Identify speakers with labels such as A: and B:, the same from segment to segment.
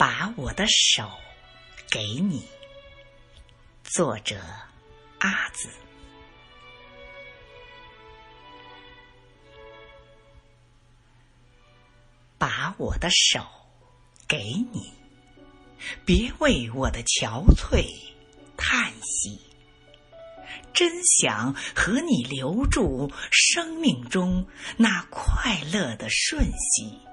A: 把我的手给你。作者：阿紫。把我的手给你，别为我的憔悴叹息。真想和你留住生命中那快乐的瞬息。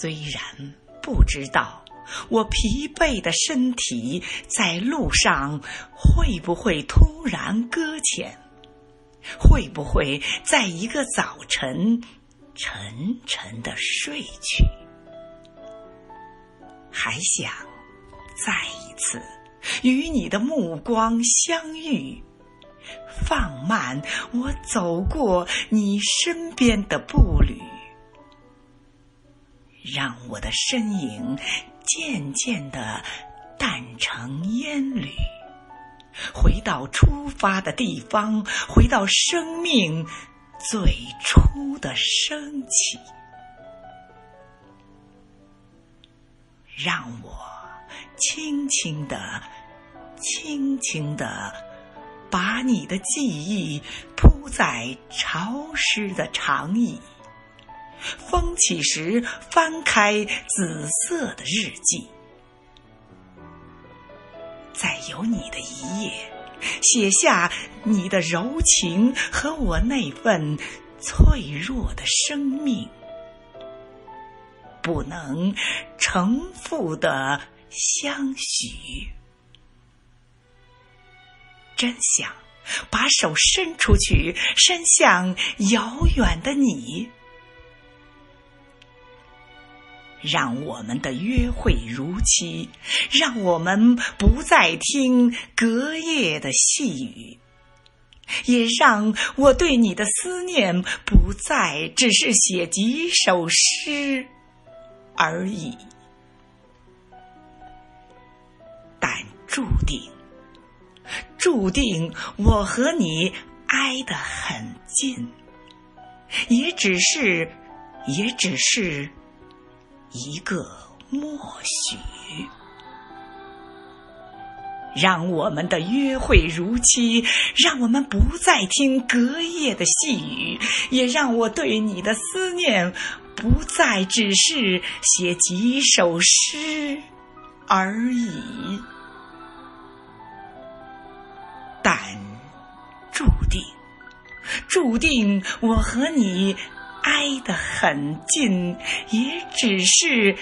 A: 虽然不知道我疲惫的身体在路上会不会突然搁浅，会不会在一个早晨沉沉的睡去，还想再一次与你的目光相遇，放慢我走过你身边的步履。让我的身影渐渐的淡成烟缕，回到出发的地方，回到生命最初的升起。让我轻轻的、轻轻的把你的记忆铺在潮湿的长椅。风起时，翻开紫色的日记，在有你的一页，写下你的柔情和我那份脆弱的生命，不能重复的相许。真想把手伸出去，伸向遥远的你。让我们的约会如期，让我们不再听隔夜的细雨，也让我对你的思念不再只是写几首诗而已。但注定，注定我和你挨得很近，也只是，也只是。一个默许，让我们的约会如期，让我们不再听隔夜的细语，也让我对你的思念不再只是写几首诗而已。但注定，注定我和你。挨得很近，也只是，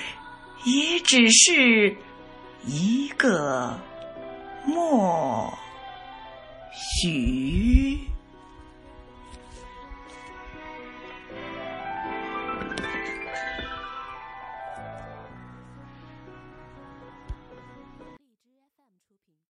A: 也只是一个默许。